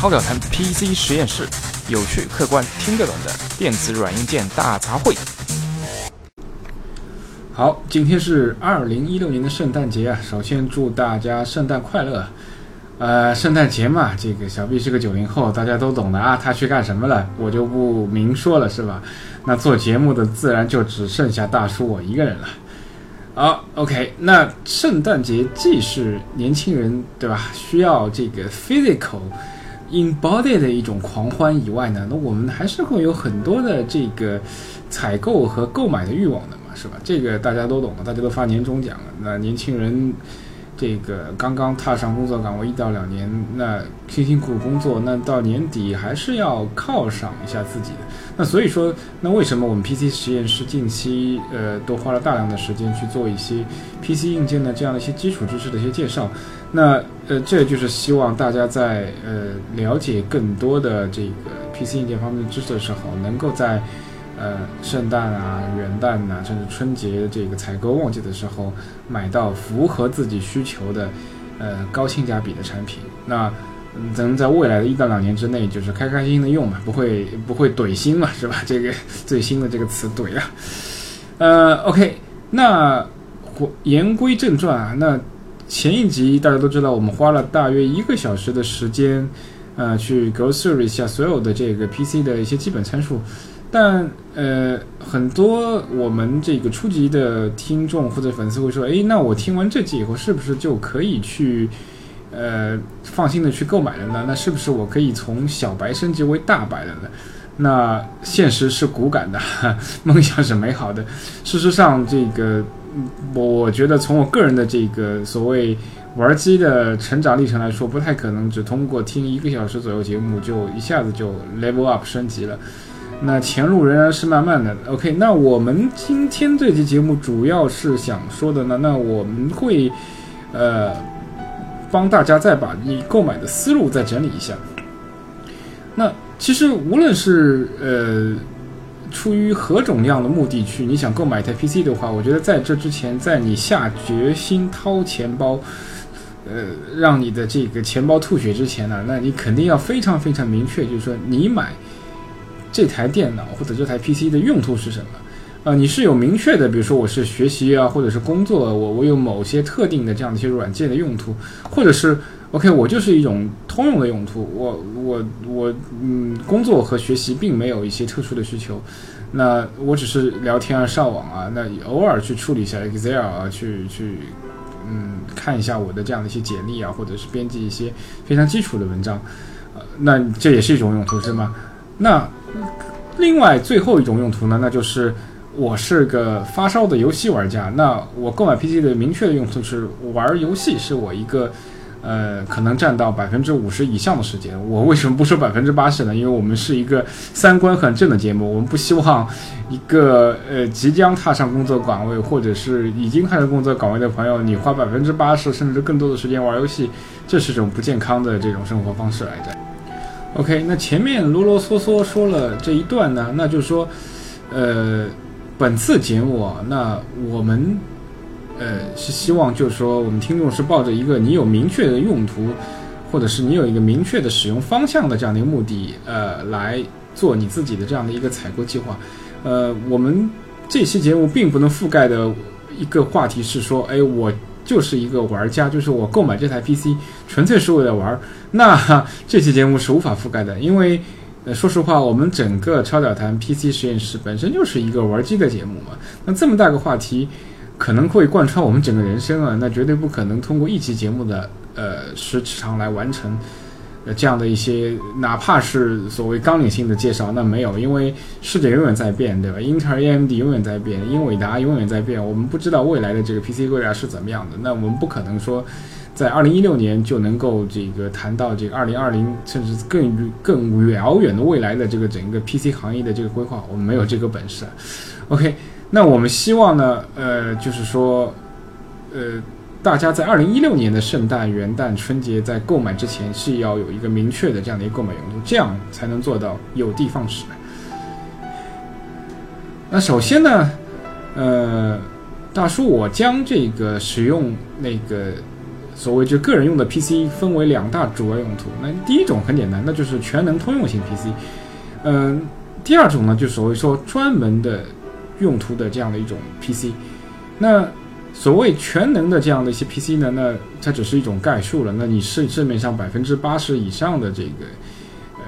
超表谈 PC 实验室，有趣、客观、听得懂的电子软硬件大杂烩。好，今天是二零一六年的圣诞节啊！首先祝大家圣诞快乐。呃，圣诞节嘛，这个小 B 是个九零后，大家都懂的啊。他去干什么了，我就不明说了，是吧？那做节目的自然就只剩下大叔我一个人了。好，OK，那圣诞节既是年轻人对吧，需要这个 physical embodied 的一种狂欢以外呢，那我们还是会有很多的这个采购和购买的欲望的嘛，是吧？这个大家都懂的，大家都发年终奖了，那年轻人。这个刚刚踏上工作岗位一到两年，那辛辛苦苦工作，那到年底还是要犒赏一下自己的。那所以说，那为什么我们 PC 实验室近期呃都花了大量的时间去做一些 PC 硬件的这样的一些基础知识的一些介绍？那呃，这就是希望大家在呃了解更多的这个 PC 硬件方面的知识的时候，能够在。呃，圣诞啊、元旦呐，甚至春节这个采购旺季的时候，买到符合自己需求的，呃，高性价比的产品，那能在未来的一到两年之内，就是开开心心的用嘛，不会不会怼新嘛，是吧？这个最新的这个词怼啊。呃，OK，那言归正传啊，那前一集大家都知道，我们花了大约一个小时的时间，呃，去 go through 一下所有的这个 PC 的一些基本参数。但呃，很多我们这个初级的听众或者粉丝会说：“哎，那我听完这集以后，是不是就可以去呃放心的去购买了呢？那是不是我可以从小白升级为大白了呢？”那现实是骨感的，梦想是美好的。事实上，这个我我觉得从我个人的这个所谓玩机的成长历程来说，不太可能只通过听一个小时左右节目就一下子就 level up 升级了。那前路仍然是漫漫的。OK，那我们今天这期节目主要是想说的呢，那我们会，呃，帮大家再把你购买的思路再整理一下。那其实无论是呃出于何种样的目的去你想购买一台 PC 的话，我觉得在这之前，在你下决心掏钱包，呃，让你的这个钱包吐血之前呢，那你肯定要非常非常明确，就是说你买。这台电脑或者这台 PC 的用途是什么？啊，你是有明确的，比如说我是学习啊，或者是工作，我我有某些特定的这样的一些软件的用途，或者是 OK，我就是一种通用的用途，我我我嗯，工作和学习并没有一些特殊的需求，那我只是聊天啊、上网啊，那偶尔去处理一下 Excel 啊，去去嗯看一下我的这样的一些简历啊，或者是编辑一些非常基础的文章，呃，那这也是一种用途，是吗？那另外最后一种用途呢，那就是我是个发烧的游戏玩家。那我购买 PC 的明确的用途是玩游戏，是我一个呃可能占到百分之五十以上的时间。我为什么不说百分之八十呢？因为我们是一个三观很正的节目，我们不希望一个呃即将踏上工作岗位或者是已经踏上工作岗位的朋友，你花百分之八十甚至更多的时间玩游戏，这是种不健康的这种生活方式来着。OK，那前面啰啰嗦嗦说了这一段呢，那就是说，呃，本次节目，那我们呃是希望就是说，我们听众是抱着一个你有明确的用途，或者是你有一个明确的使用方向的这样的一个目的，呃，来做你自己的这样的一个采购计划。呃，我们这期节目并不能覆盖的一个话题是说，哎，我。就是一个玩家，就是我购买这台 PC 纯粹是为了玩。那 这期节目是无法覆盖的，因为，呃，说实话，我们整个超屌谈 PC 实验室本身就是一个玩机的节目嘛。那这么大个话题，可能会贯穿我们整个人生啊，那绝对不可能通过一期节目的呃时长来完成。呃，这样的一些，哪怕是所谓纲领性的介绍，那没有，因为世界永远在变，对吧？英特尔、AMD 永远在变，英伟达永远在变，我们不知道未来的这个 PC 未来是怎么样的。那我们不可能说，在二零一六年就能够这个谈到这个二零二零，甚至更更遥远的未来的这个整个 PC 行业的这个规划，我们没有这个本事。OK，那我们希望呢，呃，就是说，呃。大家在二零一六年的圣诞、元旦、春节在购买之前是要有一个明确的这样的一个购买用途，这样才能做到有的放矢。那首先呢，呃，大叔，我将这个使用那个所谓就个人用的 PC 分为两大主要用途。那第一种很简单，那就是全能通用型 PC。嗯，第二种呢，就所谓说专门的用途的这样的一种 PC。那所谓全能的这样的一些 PC 呢，那它只是一种概述了。那你市市面上百分之八十以上的这个呃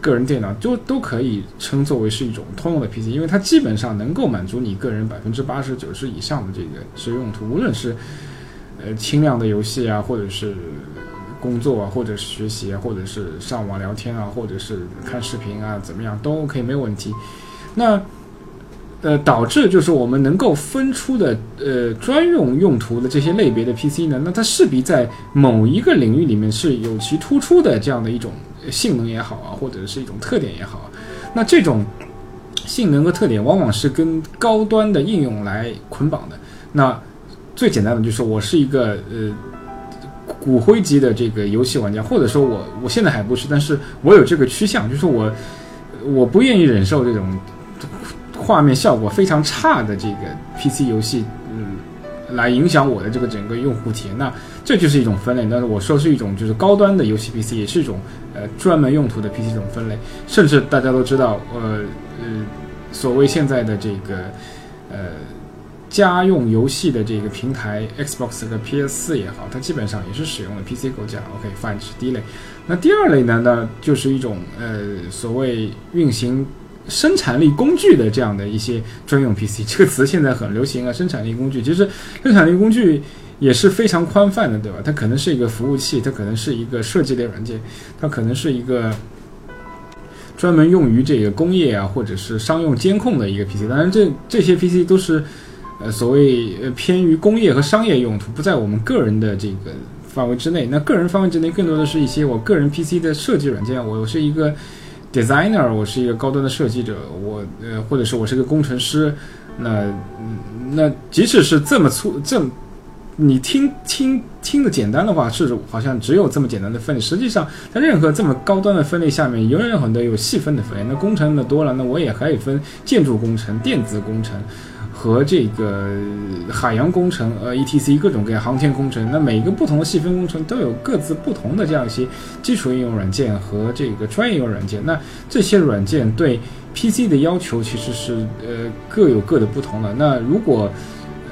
个人电脑，就都可以称作为是一种通用的 PC，因为它基本上能够满足你个人百分之八十九十以上的这个使用用途，无论是呃轻量的游戏啊，或者是工作啊，或者是学习啊，或者是上网聊天啊，或者是看视频啊，怎么样都 OK 没有问题。那呃，导致就是我们能够分出的呃专用用途的这些类别的 PC 呢，那它势必在某一个领域里面是有其突出的这样的一种性能也好啊，或者是一种特点也好，那这种性能和特点往往是跟高端的应用来捆绑的。那最简单的就是我是一个呃骨灰级的这个游戏玩家，或者说我我现在还不是，但是我有这个趋向，就是我我不愿意忍受这种。画面效果非常差的这个 PC 游戏，嗯，来影响我的这个整个用户体验，那这就是一种分类。那我说是一种就是高端的游戏 PC，也是一种呃专门用途的 PC 这种分类。甚至大家都知道，呃呃，所谓现在的这个呃家用游戏的这个平台 Xbox 和 PS4 也好，它基本上也是使用了 PC 构架。OK，fine 是第一类。那第二类呢？那就是一种呃所谓运行。生产力工具的这样的一些专用 PC，这个词现在很流行啊。生产力工具其实，生产力工具也是非常宽泛的，对吧？它可能是一个服务器，它可能是一个设计类软件，它可能是一个专门用于这个工业啊，或者是商用监控的一个 PC。当然，这这些 PC 都是呃所谓呃偏于工业和商业用途，不在我们个人的这个范围之内。那个人范围之内，更多的是一些我个人 PC 的设计软件。我是一个。designer，我是一个高端的设计者，我呃，或者是我是个工程师，那那即使是这么粗这么，你听听听的简单的话，是好像只有这么简单的分类。实际上，在任何这么高端的分类下面，永远有很多有细分的分类。那工程的多了，那我也可以分建筑工程、电子工程。和这个海洋工程，呃，ETC 各种各样航天工程，那每个不同的细分工程都有各自不同的这样一些基础应用软件和这个专业应用软件。那这些软件对 PC 的要求其实是呃各有各的不同的。那如果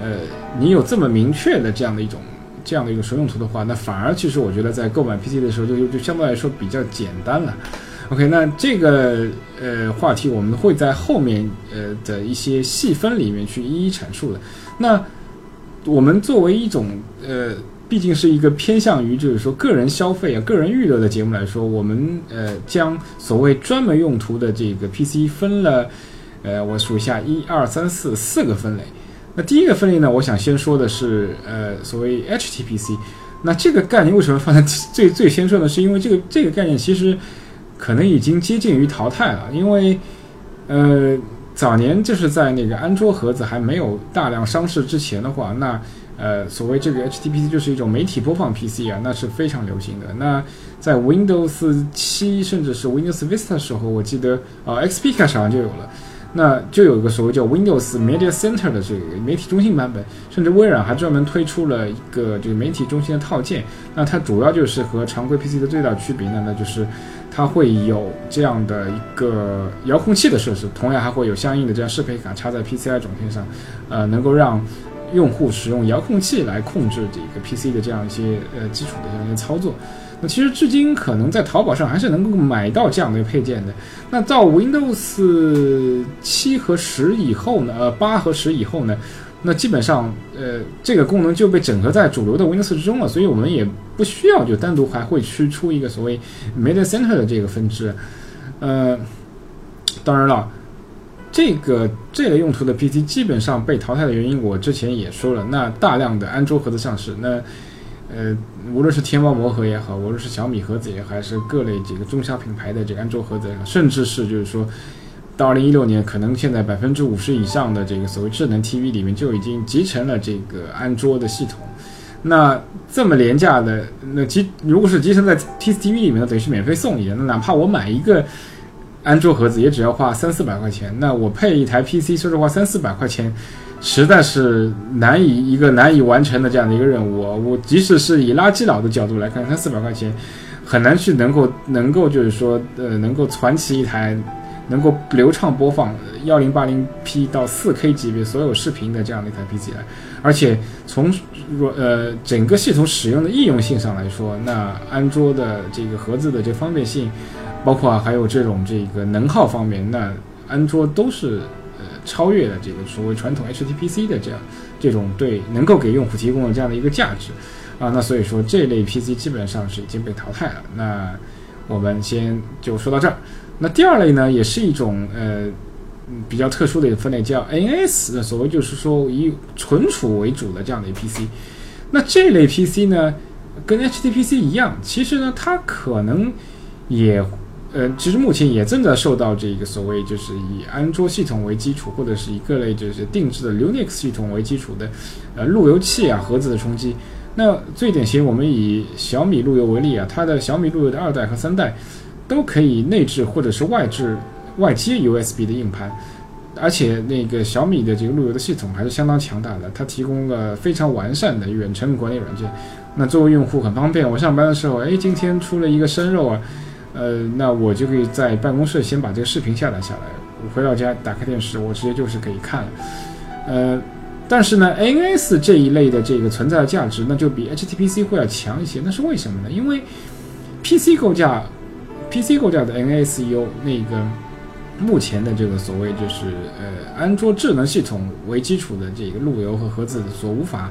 呃你有这么明确的这样的一种这样的一个实用途的话，那反而其实我觉得在购买 PC 的时候就就就相对来说比较简单了。OK，那这个呃话题我们会在后面呃的一些细分里面去一一阐述的。那我们作为一种呃，毕竟是一个偏向于就是说个人消费啊、个人娱乐的节目来说，我们呃将所谓专门用途的这个 PC 分了呃，我数一下，一二三四四个分类。那第一个分类呢，我想先说的是呃所谓 HTPC。那这个概念为什么放在 最最先说呢？是因为这个这个概念其实。可能已经接近于淘汰了，因为，呃，早年就是在那个安卓盒子还没有大量上市之前的话，那呃，所谓这个 HTPC 就是一种媒体播放 PC 啊，那是非常流行的。那在 Windows 七甚至是 Windows Vista 时候，我记得啊，XP 开始好像就有了。那就有一个所谓叫 Windows Media Center 的这个媒体中心版本，甚至微软还专门推出了一个这个媒体中心的套件。那它主要就是和常规 PC 的最大区别呢，那就是它会有这样的一个遥控器的设置，同样还会有相应的这样适配卡插在 PCI 总线上，呃，能够让用户使用遥控器来控制这个 PC 的这样一些呃基础的这样一些操作。那其实至今可能在淘宝上还是能够买到这样的配件的。那到 Windows 七和十以后呢？呃，八和十以后呢？那基本上呃这个功能就被整合在主流的 Windows 之中了，所以我们也不需要就单独还会去出一个所谓 Media Center 的这个分支。呃，当然了，这个这类用途的 PC 基本上被淘汰的原因，我之前也说了。那大量的安卓盒子上市，那。呃，无论是天猫魔盒也好，无论是小米盒子也好，还是各类这个中小品牌的这个安卓盒子，甚至是就是说，到二零一六年，可能现在百分之五十以上的这个所谓智能 TV 里面就已经集成了这个安卓的系统。那这么廉价的，那集如果是集成在 T TV 里面的，等于是免费送你的。那哪怕我买一个。安卓盒子也只要花三四百块钱，那我配一台 PC，说实话三四百块钱，实在是难以一个难以完成的这样的一个任务。我即使是以垃圾佬的角度来看，三四百块钱很难去能够能够就是说呃能够传起一台能够流畅播放幺零八零 P 到四 K 级别所有视频的这样的一台 PC 来，而且从若呃整个系统使用的易用性上来说，那安卓的这个盒子的这方便性。包括还有这种这个能耗方面，那安卓都是超越了这个所谓传统 HTPC 的这样这种对能够给用户提供的这样的一个价值啊，那所以说这类 PC 基本上是已经被淘汰了。那我们先就说到这儿。那第二类呢，也是一种呃比较特殊的一个分类，叫 NS，所谓就是说以存储为主的这样的 PC。那这类 PC 呢，跟 HTPC 一样，其实呢它可能也。呃，其实目前也正在受到这个所谓就是以安卓系统为基础，或者是以各类就是定制的 Linux 系统为基础的，呃，路由器啊盒子的冲击。那最典型，我们以小米路由为例啊，它的小米路由的二代和三代都可以内置或者是外置外接 USB 的硬盘，而且那个小米的这个路由的系统还是相当强大的，它提供了非常完善的远程管理软件。那作为用户很方便，我上班的时候，哎，今天出了一个生肉啊。呃，那我就可以在办公室先把这个视频下载下来，我回到家打开电视，我直接就是可以看了。呃，但是呢，NS 这一类的这个存在的价值，那就比 HTPC 会要强一些。那是为什么呢？因为 PC 构架，PC 构架的 N S U 那个目前的这个所谓就是呃安卓智能系统为基础的这个路由和盒子所无法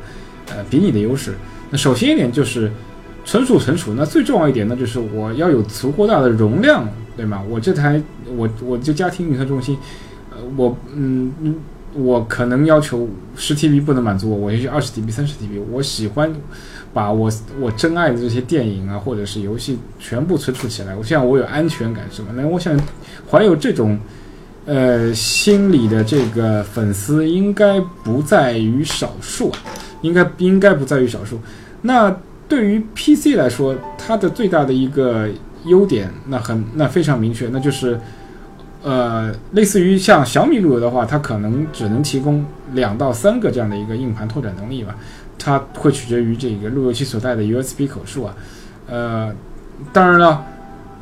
呃比拟的优势。那首先一点就是。存储存储，那最重要一点呢，就是我要有足够大的容量，对吗？我这台我我这家庭运算中心，呃，我嗯嗯，我可能要求十 TB 不能满足我，我也许二十 TB、三十 TB。我喜欢把我我真爱的这些电影啊，或者是游戏全部存储起来，我这样我有安全感，是吗？那我想怀有这种呃心理的这个粉丝应该不在于少数啊，应该应该不在于少数。那对于 PC 来说，它的最大的一个优点，那很那非常明确，那就是，呃，类似于像小米路由的话，它可能只能提供两到三个这样的一个硬盘拓展能力吧，它会取决于这个路由器所带的 USB 口数啊，呃，当然了，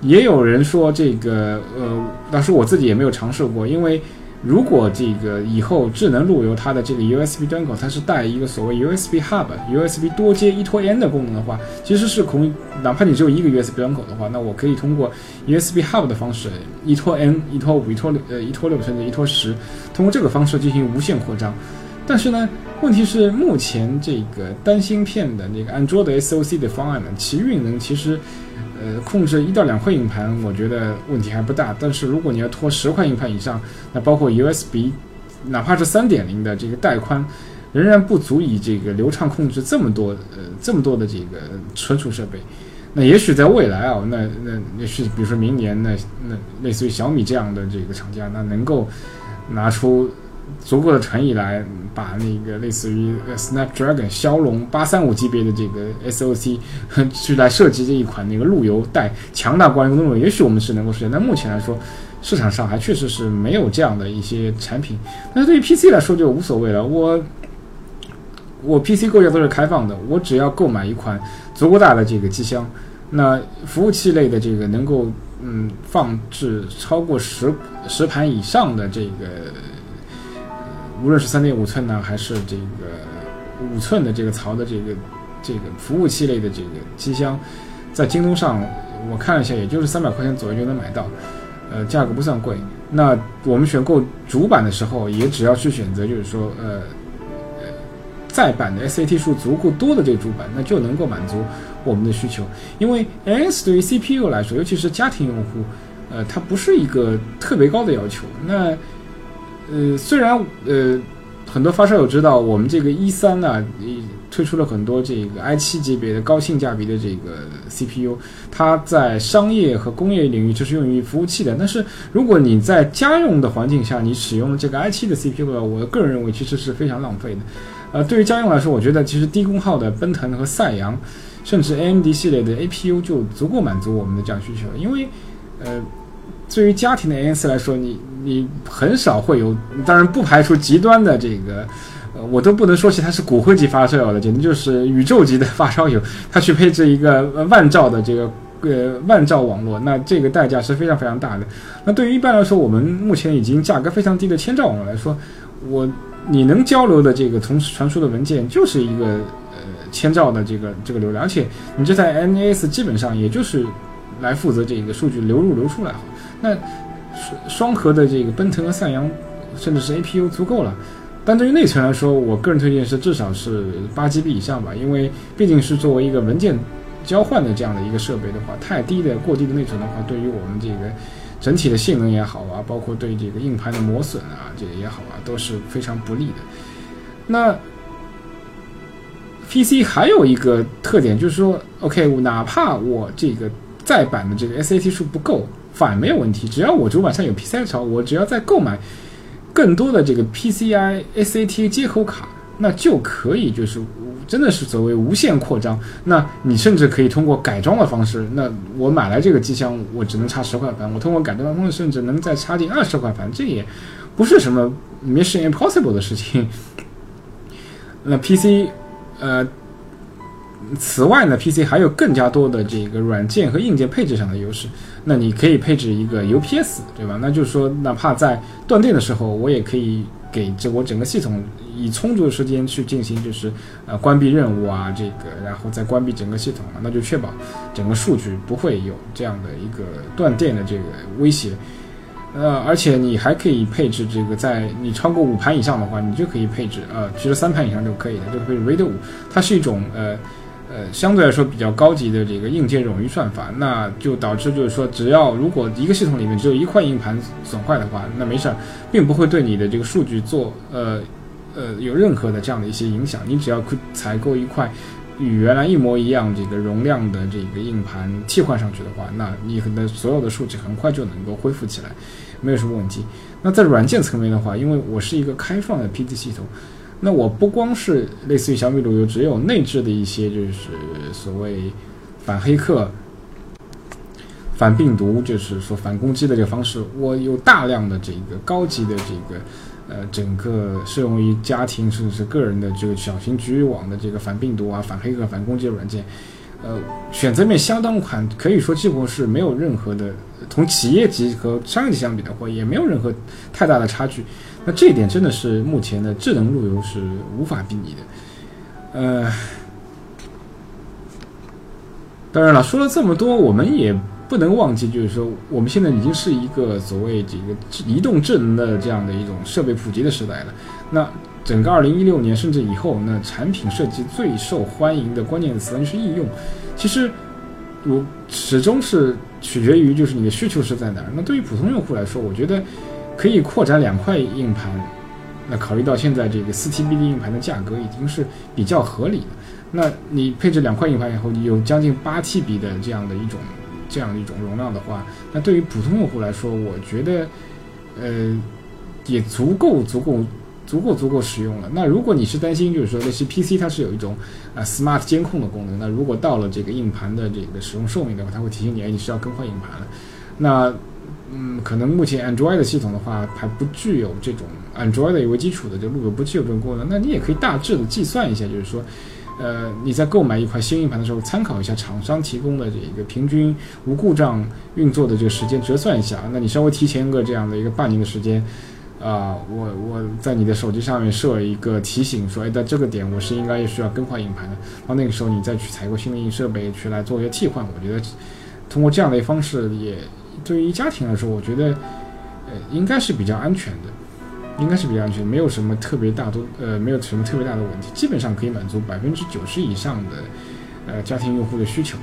也有人说这个，呃，当时我自己也没有尝试过，因为。如果这个以后智能路由它的这个 USB 端口它是带一个所谓 USB Hub、USB 多接一拖 N 的功能的话，其实是可以，哪怕你只有一个 USB 端口的话，那我可以通过 USB Hub 的方式，一拖 N、一拖五、一拖六、呃一拖六甚至一拖十，通过这个方式进行无限扩张。但是呢，问题是目前这个单芯片的那个安卓的 SOC 的方案呢，其运能其实。呃，控制一到两块硬盘，我觉得问题还不大。但是如果你要拖十块硬盘以上，那包括 USB，哪怕是三点零的这个带宽，仍然不足以这个流畅控制这么多呃这么多的这个存储设备。那也许在未来啊，那那也许比如说明年，那那类似于小米这样的这个厂家，那能够拿出。足够的诚意来把那个类似于 Snapdragon 骁龙八三五级别的这个 SOC 去来设计这一款那个路由带强大光源功能，也许我们是能够实现。但目前来说，市场上还确实是没有这样的一些产品。但是对于 PC 来说就无所谓了，我我 PC 构架都是开放的，我只要购买一款足够大的这个机箱，那服务器类的这个能够嗯放置超过十十盘以上的这个。无论是三点五寸呢，还是这个五寸的这个槽的这个这个服务器类的这个机箱，在京东上我看了一下，也就是三百块钱左右就能买到，呃，价格不算贵。那我们选购主板的时候，也只要去选择，就是说，呃，在版的 SAT 数足够多的这个主板，那就能够满足我们的需求。因为 NS 对于 CPU 来说，尤其是家庭用户，呃，它不是一个特别高的要求。那呃，虽然呃，很多发烧友知道我们这个一三呢，推出了很多这个 i 七级别的高性价比的这个 CPU，它在商业和工业领域就是用于服务器的。但是如果你在家用的环境下，你使用这个 i 七的 CPU 的话，我个人认为其实是非常浪费的。呃，对于家用来说，我觉得其实低功耗的奔腾和赛扬，甚至 AMD 系列的 APU 就足够满足我们的这样需求，因为呃。对于家庭的 NS 来说，你你很少会有，当然不排除极端的这个，呃，我都不能说起它是骨灰级发烧友了，简直就是宇宙级的发烧友，他去配置一个万兆的这个呃万兆网络，那这个代价是非常非常大的。那对于一般来说，我们目前已经价格非常低的千兆网络来说，我你能交流的这个同时传输的文件就是一个呃千兆的这个这个流量，而且你这台 NAS 基本上也就是来负责这个数据流入流出来。那双核的这个奔腾和赛扬，甚至是 APU 足够了。但对于内存来说，我个人推荐是至少是八 GB 以上吧，因为毕竟是作为一个文件交换的这样的一个设备的话，太低的过低的内存的话，对于我们这个整体的性能也好啊，包括对这个硬盘的磨损啊，这个也好啊，都是非常不利的。那 PC 还有一个特点就是说，OK，哪怕我这个再版的这个 SAT 数不够。反没有问题，只要我主板上有 PCI 槽，我只要再购买更多的这个 PCI SATA 接口卡，那就可以就是真的是所谓无限扩张。那你甚至可以通过改装的方式，那我买来这个机箱，我只能插十块盘，我通过改装的方式，甚至能再插进二十块盘，这也不是什么 mission impossible 的事情。那 PC，呃。此外呢，PC 还有更加多的这个软件和硬件配置上的优势。那你可以配置一个 UPS，对吧？那就是说，哪怕在断电的时候，我也可以给这我整个系统以充足的时间去进行，就是呃关闭任务啊，这个然后再关闭整个系统那就确保整个数据不会有这样的一个断电的这个威胁。呃，而且你还可以配置这个，在你超过五盘以上的话，你就可以配置呃，其实三盘以上就可以了，就可以 RAID 五，它是一种呃。呃，相对来说比较高级的这个硬件冗余算法，那就导致就是说，只要如果一个系统里面只有一块硬盘损坏的话，那没事儿，并不会对你的这个数据做呃呃有任何的这样的一些影响。你只要采购一块与原来一模一样这个容量的这个硬盘替换上去的话，那你的所有的数据很快就能够恢复起来，没有什么问题。那在软件层面的话，因为我是一个开放的 PC 系统。那我不光是类似于小米路由，只有内置的一些就是所谓反黑客、反病毒，就是说反攻击的这个方式。我有大量的这个高级的这个呃，整个适用于家庭甚至是个人的这个小型局域网的这个反病毒啊、反黑客、反攻击的软件。呃，选择面相当宽，可以说几乎是没有任何的，同企业级和商业级相比的话，也没有任何太大的差距。那这一点真的是目前的智能路由是无法比拟的。呃，当然了，说了这么多，我们也不能忘记，就是说我们现在已经是一个所谓这个移动智能的这样的一种设备普及的时代了。那整个二零一六年甚至以后，那产品设计最受欢迎的关键词就是应用。其实我始终是取决于就是你的需求是在哪儿。那对于普通用户来说，我觉得可以扩展两块硬盘。那考虑到现在这个四 TB 的硬盘的价格已经是比较合理的，那你配置两块硬盘以后，你有将近八 TB 的这样的一种这样的一种容量的话，那对于普通用户来说，我觉得呃也足够足够。足够足够使用了。那如果你是担心，就是说那些 PC 它是有一种啊 smart 监控的功能，那如果到了这个硬盘的这个使用寿命的话，它会提醒你，哎，你需要更换硬盘了。那嗯，可能目前 Android 的系统的话还不具有这种 Android 为基础的这路由不具有这种功能。那你也可以大致的计算一下，就是说，呃，你在购买一块新硬盘的时候，参考一下厂商提供的这一个平均无故障运作的这个时间，折算一下，那你稍微提前个这样的一个半年的时间。啊，我我在你的手机上面设一个提醒，说，哎，在这个点我是应该需要更换硬盘的。到那个时候，你再去采购新的硬设备去来做一些替换。我觉得通过这样的方式，也对于家庭来说，我觉得呃应该是比较安全的，应该是比较安全，没有什么特别大多呃没有什么特别大的问题，基本上可以满足百分之九十以上的呃家庭用户的需求。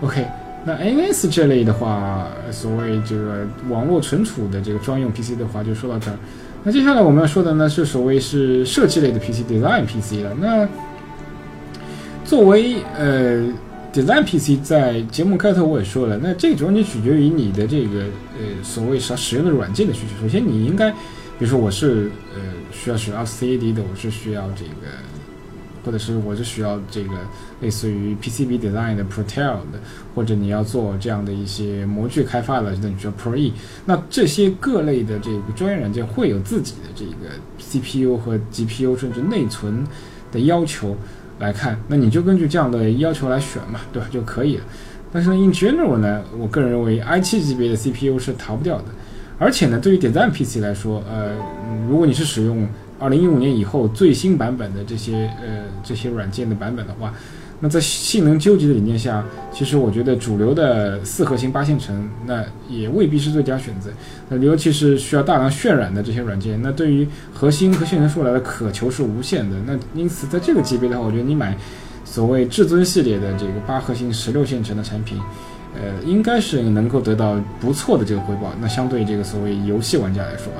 OK。那 NS 这类的话，所谓这个网络存储的这个专用 PC 的话，就说到这儿。那接下来我们要说的呢，是所谓是设计类的 PC，Design PC 了。那作为呃 Design PC，在节目开头我也说了，那这个完全取决于你的这个呃所谓使使用的软件的需求。首先，你应该，比如说我是呃需要使用 CAD 的，我是需要这个或者是我是需要这个类似于 PCB design 的 Protel 的，或者你要做这样的一些模具开发的，那你需要 Pro-E。那这些各类的这个专业软件会有自己的这个 CPU 和 GPU 甚至内存的要求来看，那你就根据这样的要求来选嘛，对吧？就可以了。但是呢，in general 呢，我个人认为 i7 级别的 CPU 是逃不掉的。而且呢，对于点赞 PC 来说，呃，如果你是使用2015年以后最新版本的这些呃这些软件的版本的话，那在性能究极的理念下，其实我觉得主流的四核心八线程那也未必是最佳选择。那尤其是需要大量渲染的这些软件，那对于核心和线程数来的渴求是无限的。那因此，在这个级别的话，我觉得你买所谓至尊系列的这个八核心十六线程的产品。呃，应该是能够得到不错的这个回报。那相对这个所谓游戏玩家来说，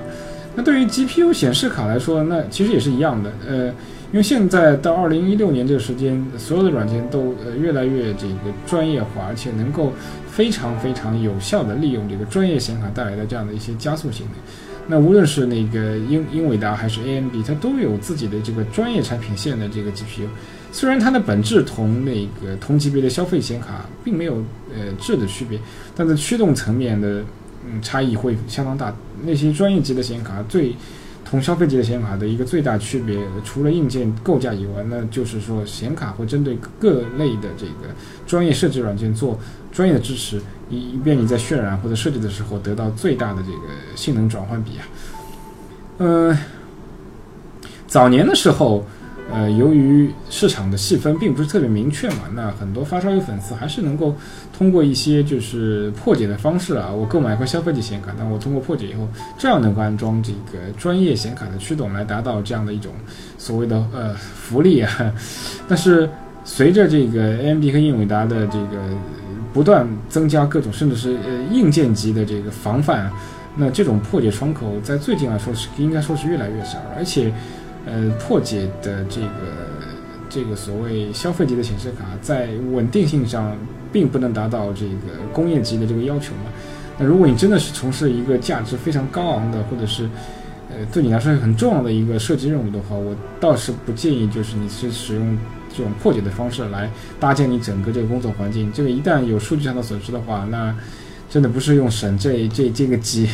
那对于 GPU 显示卡来说，那其实也是一样的。呃，因为现在到二零一六年这个时间，所有的软件都呃越来越这个专业化，而且能够非常非常有效的利用这个专业显卡带来的这样的一些加速性能。那无论是那个英英伟达还是 AMD，它都有自己的这个专业产品线的这个 GPU。虽然它的本质同那个同级别的消费显卡并没有呃质的区别，但在驱动层面的嗯差异会相当大。那些专业级的显卡最同消费级的显卡的一个最大区别，除了硬件构架以外，那就是说显卡会针对各类的这个专业设计软件做专业的支持，以以便你在渲染或者设计的时候得到最大的这个性能转换比啊。嗯，早年的时候。呃，由于市场的细分并不是特别明确嘛，那很多发烧友粉丝还是能够通过一些就是破解的方式啊，我购买一块消费级显卡，那我通过破解以后，这样能够安装这个专业显卡的驱动，来达到这样的一种所谓的呃福利啊。但是随着这个 AMD 和英伟达的这个不断增加各种甚至是呃硬件级的这个防范，那这种破解窗口在最近来说是应该说是越来越少，而且。呃，破解的这个这个所谓消费级的显示卡，在稳定性上并不能达到这个工业级的这个要求嘛。那如果你真的是从事一个价值非常高昂的，或者是呃对你来说很重要的一个设计任务的话，我倒是不建议就是你是使用这种破解的方式来搭建你整个这个工作环境。这个一旦有数据上的损失的话，那真的不是用省这这这个几。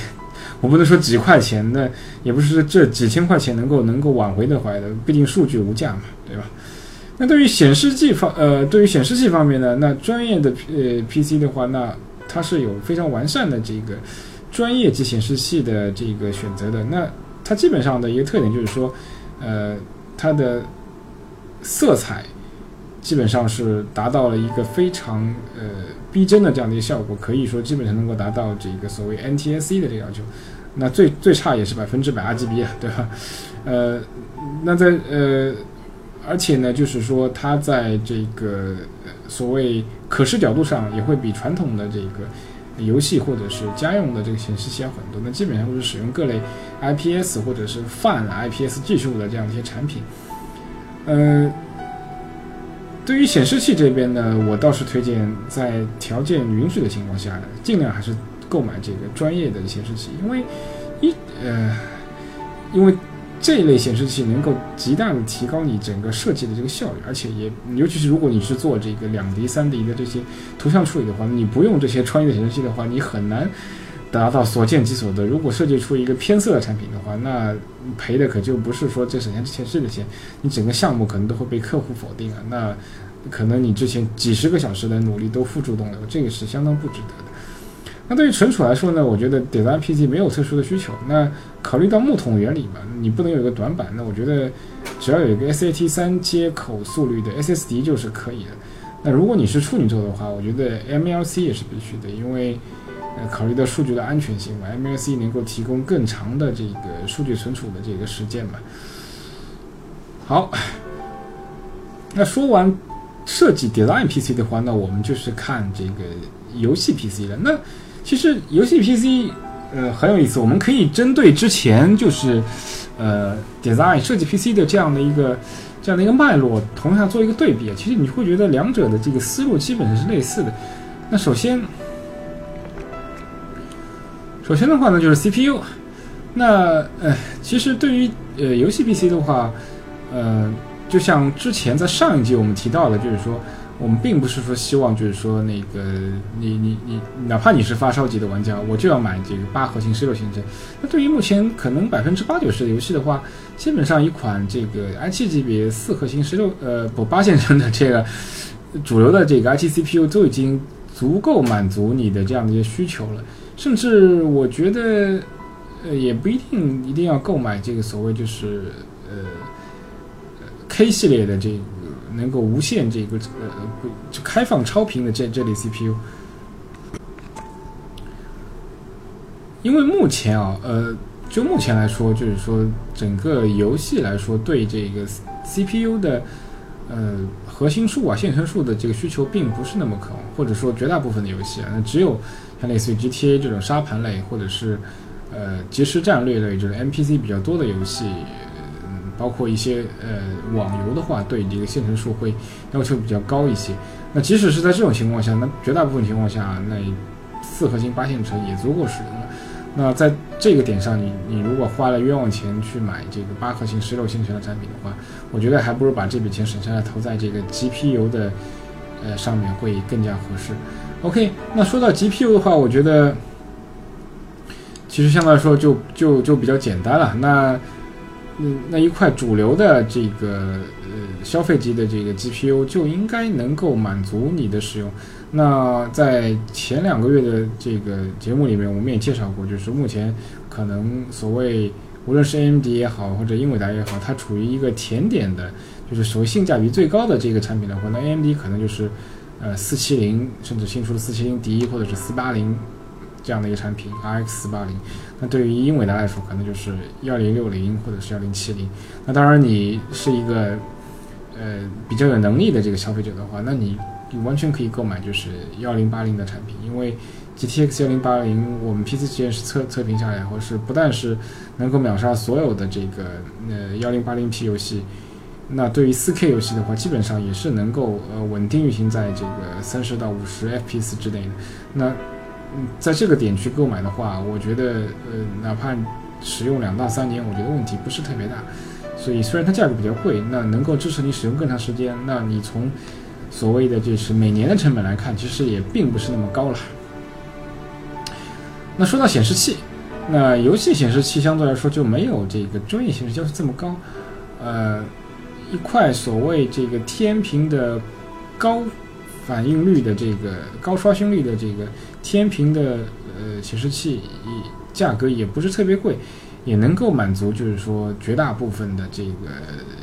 我不能说几块钱，那也不是这几千块钱能够能够挽回的怀的，毕竟数据无价嘛，对吧？那对于显示器方，呃，对于显示器方面呢，那专业的呃 PC 的话，那它是有非常完善的这个专业级显示器的这个选择的。那它基本上的一个特点就是说，呃，它的色彩基本上是达到了一个非常呃。逼真的这样的一个效果，可以说基本上能够达到这个所谓 NTSC 的这个要求。那最最差也是百分之百 RGB 啊，对吧？呃，那在呃，而且呢，就是说它在这个所谓可视角度上也会比传统的这个游戏或者是家用的这个显示器要很多。那基本上都是使用各类 IPS 或者是泛 IPS 技术的这样一些产品，呃。对于显示器这边呢，我倒是推荐在条件允许的情况下，尽量还是购买这个专业的显示器，因为一呃，因为这一类显示器能够极大的提高你整个设计的这个效率，而且也尤其是如果你是做这个两 D、三 D 的这些图像处理的话，你不用这些专业的显示器的话，你很难。达到所见即所得。如果设计出一个偏色的产品的话，那赔的可就不是说这省下这前世的钱，你整个项目可能都会被客户否定啊。那可能你之前几十个小时的努力都付诸东流，这个是相当不值得的。那对于存储来说呢，我觉得 Design PC 没有特殊的需求。那考虑到木桶原理嘛，你不能有一个短板。那我觉得只要有一个 SAT 三接口速率的 SSD 就是可以的。那如果你是处女座的话，我觉得 MLC 也是必须的，因为。考虑到数据的安全性嘛，MLC 能够提供更长的这个数据存储的这个时间嘛。好，那说完设计 design PC 的话，那我们就是看这个游戏 PC 了。那其实游戏 PC 呃很有意思，我们可以针对之前就是呃 design 设计 PC 的这样的一个这样的一个脉络，同样做一个对比。其实你会觉得两者的这个思路基本上是类似的。那首先。首先的话呢，就是 CPU。那呃，其实对于呃游戏 PC 的话，呃，就像之前在上一集我们提到的，就是说。我们并不是说希望，就是说那个你你你，哪怕你是发烧级的玩家，我就要买这个八核心、十六星阵。那对于目前可能百分之八九十的游戏的话，基本上一款这个 i7 级别四核心、十六呃不八线程的这个主流的这个 i7 CPU 都已经足够满足你的这样的一些需求了。甚至我觉得，呃，也不一定一定要购买这个所谓就是呃 K 系列的这个。能够无限这个呃就开放超频的这这类 CPU，因为目前啊呃就目前来说，就是说整个游戏来说对这个 CPU 的呃核心数啊线程数的这个需求并不是那么渴望，或者说绝大部分的游戏啊，那只有像类似于 GTA 这种沙盘类或者是呃即时战略类就是 NPC 比较多的游戏。包括一些呃网游的话，对这个线程数会要求比较高一些。那即使是在这种情况下，那绝大部分情况下，那四核心八线程也足够使用了。那在这个点上，你你如果花了冤枉钱去买这个八核心十六线程的产品的话，我觉得还不如把这笔钱省下来投在这个 GPU 的呃上面会更加合适。OK，那说到 GPU 的话，我觉得其实相对来说就就就比较简单了。那嗯，那一块主流的这个呃消费级的这个 GPU 就应该能够满足你的使用。那在前两个月的这个节目里面，我们也介绍过，就是目前可能所谓无论是 AMD 也好，或者英伟达也好，它处于一个甜点的，就是所谓性价比最高的这个产品的话，那 AMD 可能就是呃四七零，甚至新出的四七零 D 或者是四八零。这样的一个产品，RX 四八零，那对于英伟达来说，可能就是幺零六零或者是幺零七零。那当然，你是一个呃比较有能力的这个消费者的话，那你你完全可以购买就是幺零八零的产品，因为 GTX 幺零八零我们 PC 实验室测测评下来，或是不但是能够秒杀所有的这个呃幺零八零 P 游戏，那对于四 K 游戏的话，基本上也是能够呃稳定运行在这个三十到五十 FPS 之内的。那，在这个点去购买的话，我觉得，呃，哪怕使用两到三年，我觉得问题不是特别大。所以，虽然它价格比较贵，那能够支持你使用更长时间，那你从所谓的就是每年的成本来看，其实也并不是那么高了。那说到显示器，那游戏显示器相对来说就没有这个专业显示器要求这么高。呃，一块所谓这个天平的高。反应率的这个高刷新率的这个天平的呃显示器，价格也不是特别贵，也能够满足就是说绝大部分的这个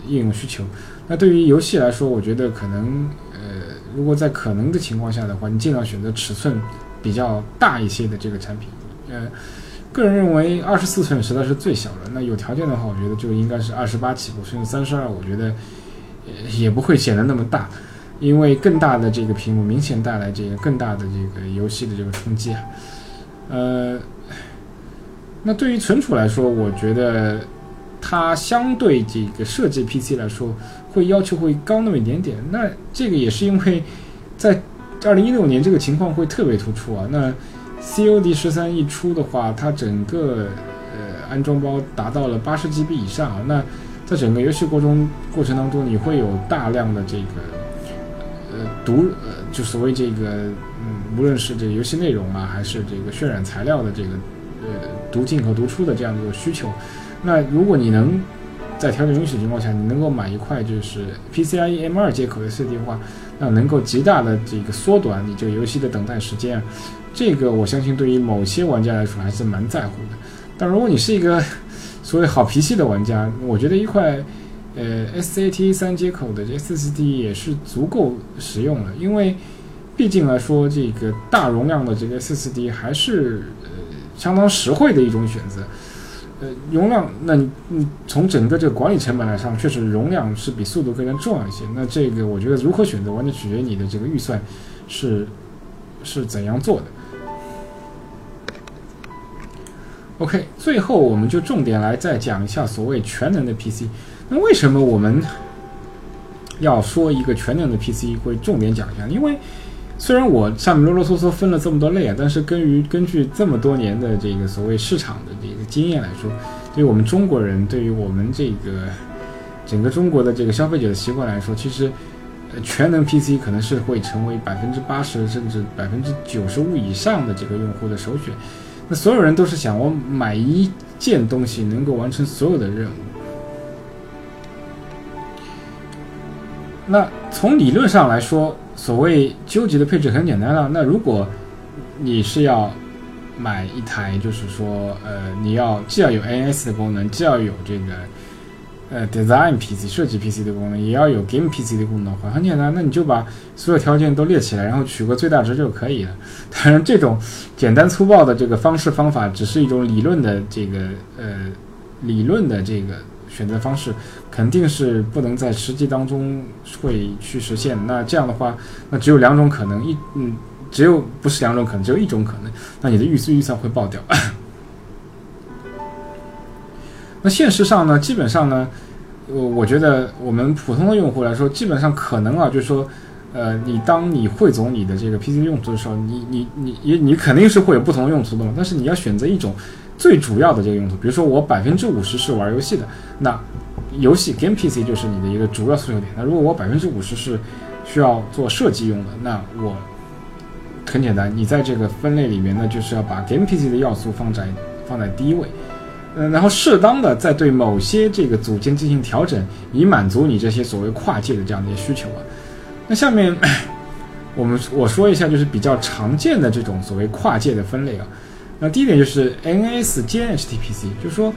应用需求。那对于游戏来说，我觉得可能呃，如果在可能的情况下的话，你尽量选择尺寸比较大一些的这个产品。呃，个人认为二十四寸实在是最小的。那有条件的话，我觉得就应该是二十八起步，甚至三十二，我觉得也不会显得那么大。因为更大的这个屏幕明显带来这个更大的这个游戏的这个冲击啊，呃，那对于存储来说，我觉得它相对这个设计 PC 来说会要求会高那么一点点。那这个也是因为在二零一六年这个情况会特别突出啊。那 COD 十三一出的话，它整个呃安装包达到了八十 GB 以上啊。那在整个游戏过程过程当中，你会有大量的这个。呃，读呃，就所谓这个，嗯，无论是这个游戏内容啊，还是这个渲染材料的这个，呃，读进和读出的这样的一个需求，那如果你能在条件允许的情况下，你能够买一块就是 PCIe M2 接口的 CD 的话，那能够极大的这个缩短你这个游戏的等待时间，这个我相信对于某些玩家来说还是蛮在乎的。但如果你是一个 所谓好脾气的玩家，我觉得一块。呃，SATA 三接口的这 SSD 也是足够实用了，因为毕竟来说，这个大容量的这个 SSD 还是呃相当实惠的一种选择。呃，容量，那你你从整个这个管理成本来上，确实容量是比速度更加重要一些。那这个我觉得如何选择，完全取决于你的这个预算是是怎样做的。OK，最后我们就重点来再讲一下所谓全能的 PC。那为什么我们要说一个全能的 PC 会重点讲一下？因为虽然我上面啰啰嗦嗦分了这么多类啊，但是根于根据这么多年的这个所谓市场的这个经验来说，对于我们中国人，对于我们这个整个中国的这个消费者的习惯来说，其实呃全能 PC 可能是会成为百分之八十甚至百分之九十五以上的这个用户的首选。那所有人都是想我买一件东西能够完成所有的任务。那从理论上来说，所谓纠结的配置很简单了。那如果你是要买一台，就是说，呃，你要既要有 NS 的功能，既要有这个呃 Design PC 设计 PC 的功能，也要有 Game PC 的功能，很简单，那你就把所有条件都列起来，然后取个最大值就可以了。当然，这种简单粗暴的这个方式方法，只是一种理论的这个呃理论的这个选择方式。肯定是不能在实际当中会去实现。那这样的话，那只有两种可能，一嗯，只有不是两种可能，只有一种可能，那你的预算预算会爆掉。那现实上呢，基本上呢，我我觉得我们普通的用户来说，基本上可能啊，就是说，呃，你当你汇总你的这个 PC 用途的时候，你你你你你肯定是会有不同的用途的嘛。但是你要选择一种最主要的这个用途，比如说我百分之五十是玩游戏的，那。游戏 Game PC 就是你的一个主要诉求点。那如果我百分之五十是需要做设计用的，那我很简单，你在这个分类里面呢，就是要把 Game PC 的要素放在放在第一位，嗯，然后适当的再对某些这个组件进行调整，以满足你这些所谓跨界的这样的一些需求啊。那下面 我们我说一下，就是比较常见的这种所谓跨界的分类啊。那第一点就是 NS 兼 HTPC，就是说。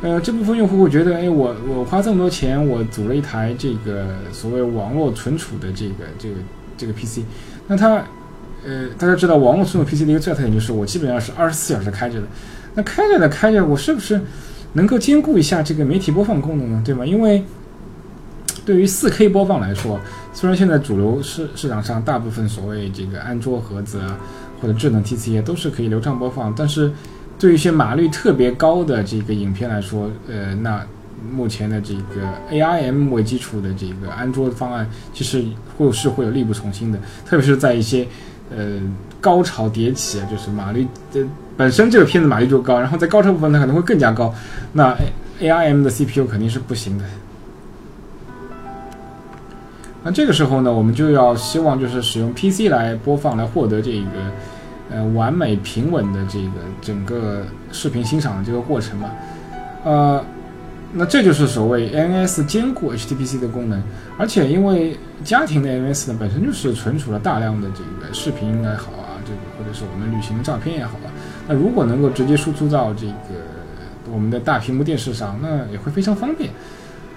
呃，这部分用户会觉得，哎，我我花这么多钱，我组了一台这个所谓网络存储的这个这个这个 PC，那它，呃，大家知道网络存储 PC 的一个最大特点就是我基本上是二十四小时开着的，那开着的开着，我是不是能够兼顾一下这个媒体播放功能呢？对吗？因为对于四 K 播放来说，虽然现在主流市市场上大部分所谓这个安卓盒子啊或者智能 TC 都是可以流畅播放，但是。对于一些码率特别高的这个影片来说，呃，那目前的这个 ARM 为基础的这个安卓方案，其实会是会有力不从心的，特别是在一些呃高潮迭起啊，就是码率呃本身这个片子码率就高，然后在高潮部分它可能会更加高，那 ARM 的 CPU 肯定是不行的。那这个时候呢，我们就要希望就是使用 PC 来播放，来获得这个。呃，完美平稳的这个整个视频欣赏的这个过程嘛，呃，那这就是所谓 NS 兼顾 HTPC 的功能，而且因为家庭的 NS 呢本身就是存储了大量的这个视频也好啊，这个或者是我们旅行的照片也好啊，那如果能够直接输出到这个我们的大屏幕电视上，那也会非常方便。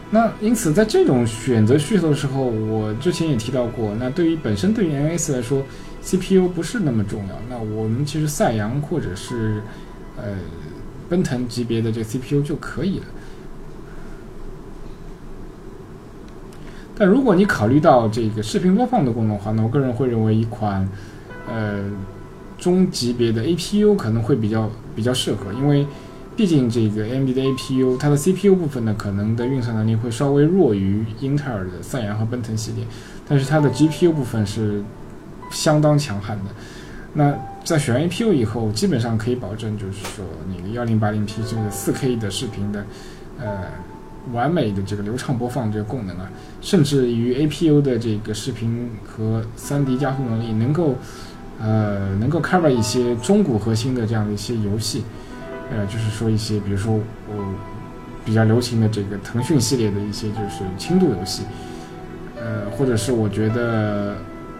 那因此在这种选择需求的时候，我之前也提到过，那对于本身对于 NS 来说。CPU 不是那么重要，那我们其实赛扬或者是呃奔腾级别的这个 CPU 就可以了。但如果你考虑到这个视频播放的功能的话，那我个人会认为一款呃中级别的 APU 可能会比较比较适合，因为毕竟这个 AMD 的 APU 它的 CPU 部分呢可能的运算能力会稍微弱于英特尔的赛扬和奔腾系列，但是它的 GPU 部分是。相当强悍的，那在选完 APU 以后，基本上可以保证，就是说你的幺零八零 P 这个四 K 的视频的，呃，完美的这个流畅播放这个功能啊，甚至于 APU 的这个视频和三 D 加速能力，能够，呃，能够 cover 一些中古核心的这样的一些游戏，呃，就是说一些，比如说我比较流行的这个腾讯系列的一些就是轻度游戏，呃，或者是我觉得。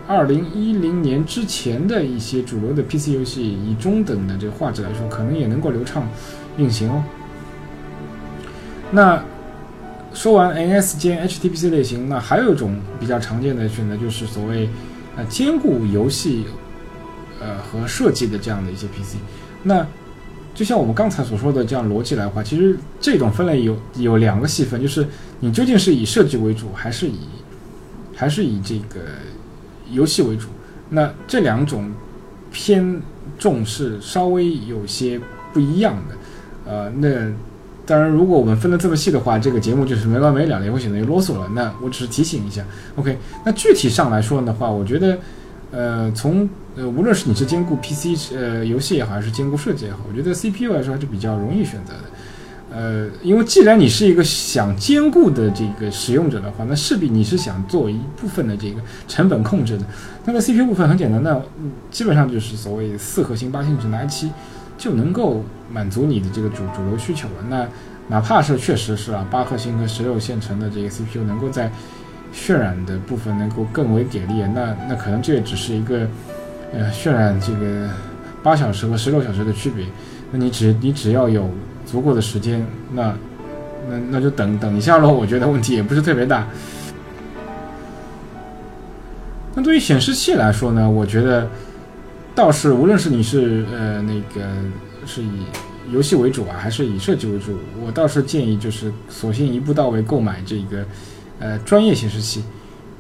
二零一零年之前的一些主流的 PC 游戏，以中等的这个画质来说，可能也能够流畅运行哦。那说完 NS 兼 HTPC 类型，那还有一种比较常见的选择，就是所谓呃兼顾游戏呃和设计的这样的一些 PC。那就像我们刚才所说的这样逻辑来话，其实这种分类有有两个细分，就是你究竟是以设计为主，还是以还是以这个。游戏为主，那这两种偏重是稍微有些不一样的，呃，那当然，如果我们分的这么细的话，这个节目就是没完没了，也会显得啰嗦了。那我只是提醒一下，OK。那具体上来说的话，我觉得，呃，从呃，无论是你是兼顾 PC 呃游戏也好，还是兼顾设计也好，我觉得 CPU 来说还是比较容易选择的。呃，因为既然你是一个想兼顾的这个使用者的话，那势必你是想做一部分的这个成本控制的。那个 CPU 部分很简单，那基本上就是所谓四核心八线程的 i7 就能够满足你的这个主主流需求了。那哪怕是确实是啊，八核心和十六线程的这个 CPU 能够在渲染的部分能够更为给力，那那可能这也只是一个呃渲染这个八小时和十六小时的区别。那你只你只要有。足够的时间，那那那就等等一下喽。我觉得问题也不是特别大。那对于显示器来说呢，我觉得倒是无论是你是呃那个是以游戏为主啊，还是以设计为主，我倒是建议就是索性一步到位购买这个呃专业显示器，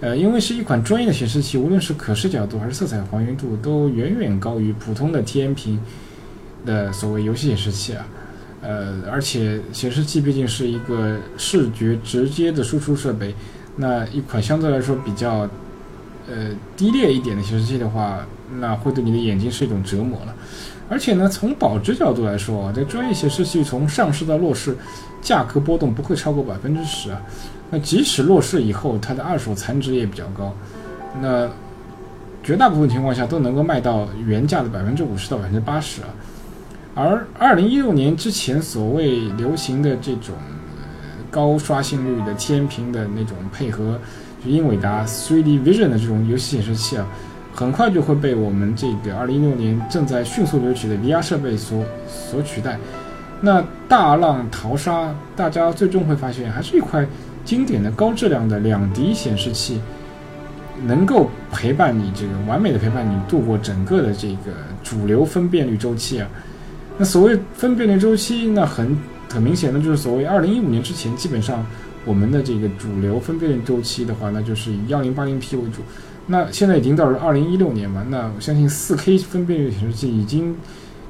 呃，因为是一款专业的显示器，无论是可视角度还是色彩还原度，都远远高于普通的 TN 屏的所谓游戏显示器啊。呃，而且显示器毕竟是一个视觉直接的输出设备，那一款相对来说比较呃低劣一点的显示器的话，那会对你的眼睛是一种折磨了。而且呢，从保值角度来说啊，这专业显示器从上市到落市，价格波动不会超过百分之十啊。那即使落市以后，它的二手残值也比较高，那绝大部分情况下都能够卖到原价的百分之五十到百分之八十啊。而二零一六年之前所谓流行的这种高刷新率的天屏的那种配合，就英伟达 3D Vision 的这种游戏显示器啊，很快就会被我们这个二零一六年正在迅速流行的 VR 设备所所取代。那大浪淘沙，大家最终会发现，还是一块经典的高质量的两 D 显示器，能够陪伴你这个完美的陪伴你度过整个的这个主流分辨率周期啊。那所谓分辨率周期，那很很明显的就是所谓二零一五年之前，基本上我们的这个主流分辨率周期的话，那就是以幺零八零 P 为主。那现在已经到了二零一六年嘛，那我相信四 K 分辨率显示器已经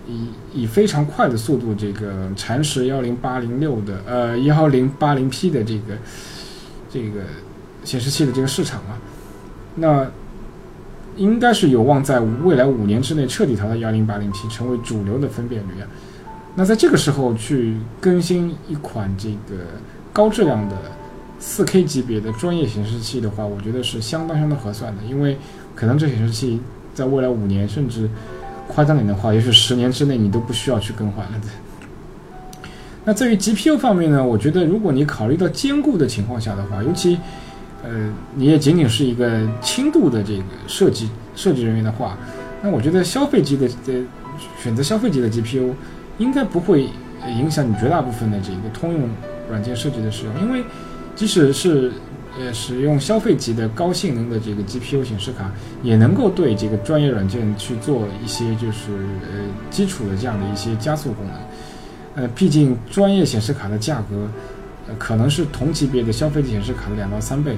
以以非常快的速度这个蚕食幺零八零六的呃幺零八零 P 的这个这个显示器的这个市场啊，那。应该是有望在未来五年之内彻底淘汰幺零八零 P，成为主流的分辨率啊。那在这个时候去更新一款这个高质量的四 K 级别的专业显示器的话，我觉得是相当相当合算的，因为可能这显示器在未来五年，甚至夸张点的话，也许十年之内你都不需要去更换了。那在于 GPU 方面呢，我觉得如果你考虑到兼顾的情况下的话，尤其。呃，你也仅仅是一个轻度的这个设计设计人员的话，那我觉得消费级的呃选择消费级的 GPU 应该不会影响你绝大部分的这个通用软件设计的使用，因为即使是呃使用消费级的高性能的这个 GPU 显示卡，也能够对这个专业软件去做一些就是呃基础的这样的一些加速功能。呃，毕竟专业显示卡的价格。呃可能是同级别的消费级显示卡的两到三倍，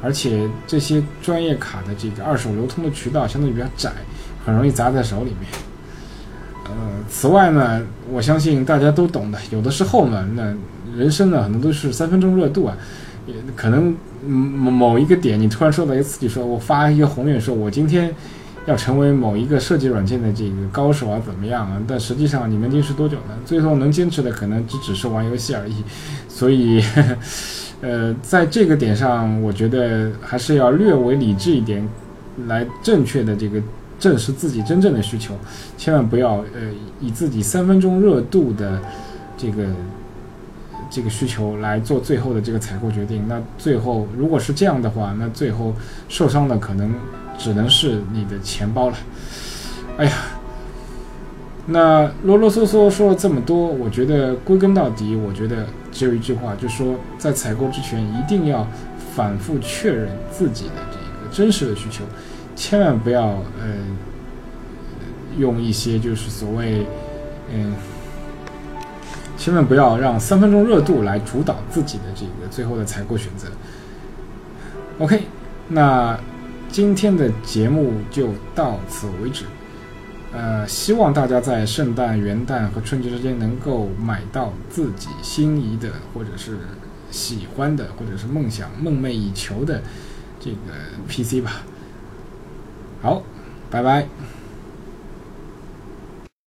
而且这些专业卡的这个二手流通的渠道相对比较窄，很容易砸在手里面。呃，此外呢，我相信大家都懂的，有的时候呢，那人生呢，很多都是三分钟热度啊，也可能某某一个点，你突然收到一个刺激，说我发一个宏愿，说我今天。要成为某一个设计软件的这个高手啊，怎么样啊？但实际上你能坚持多久呢？最后能坚持的可能只只是玩游戏而已。所以，呃，在这个点上，我觉得还是要略微理智一点，来正确的这个正视自己真正的需求，千万不要呃以自己三分钟热度的这个这个需求来做最后的这个采购决定。那最后如果是这样的话，那最后受伤的可能。只能是你的钱包了。哎呀，那啰啰嗦嗦说了这么多，我觉得归根到底，我觉得只有一句话，就说在采购之前一定要反复确认自己的这个真实的需求，千万不要呃用一些就是所谓嗯，千万不要让三分钟热度来主导自己的这个最后的采购选择。OK，那。今天的节目就到此为止，呃，希望大家在圣诞、元旦和春节之间能够买到自己心仪的，或者是喜欢的，或者是梦想、梦寐以求的这个 PC 吧。好，拜拜。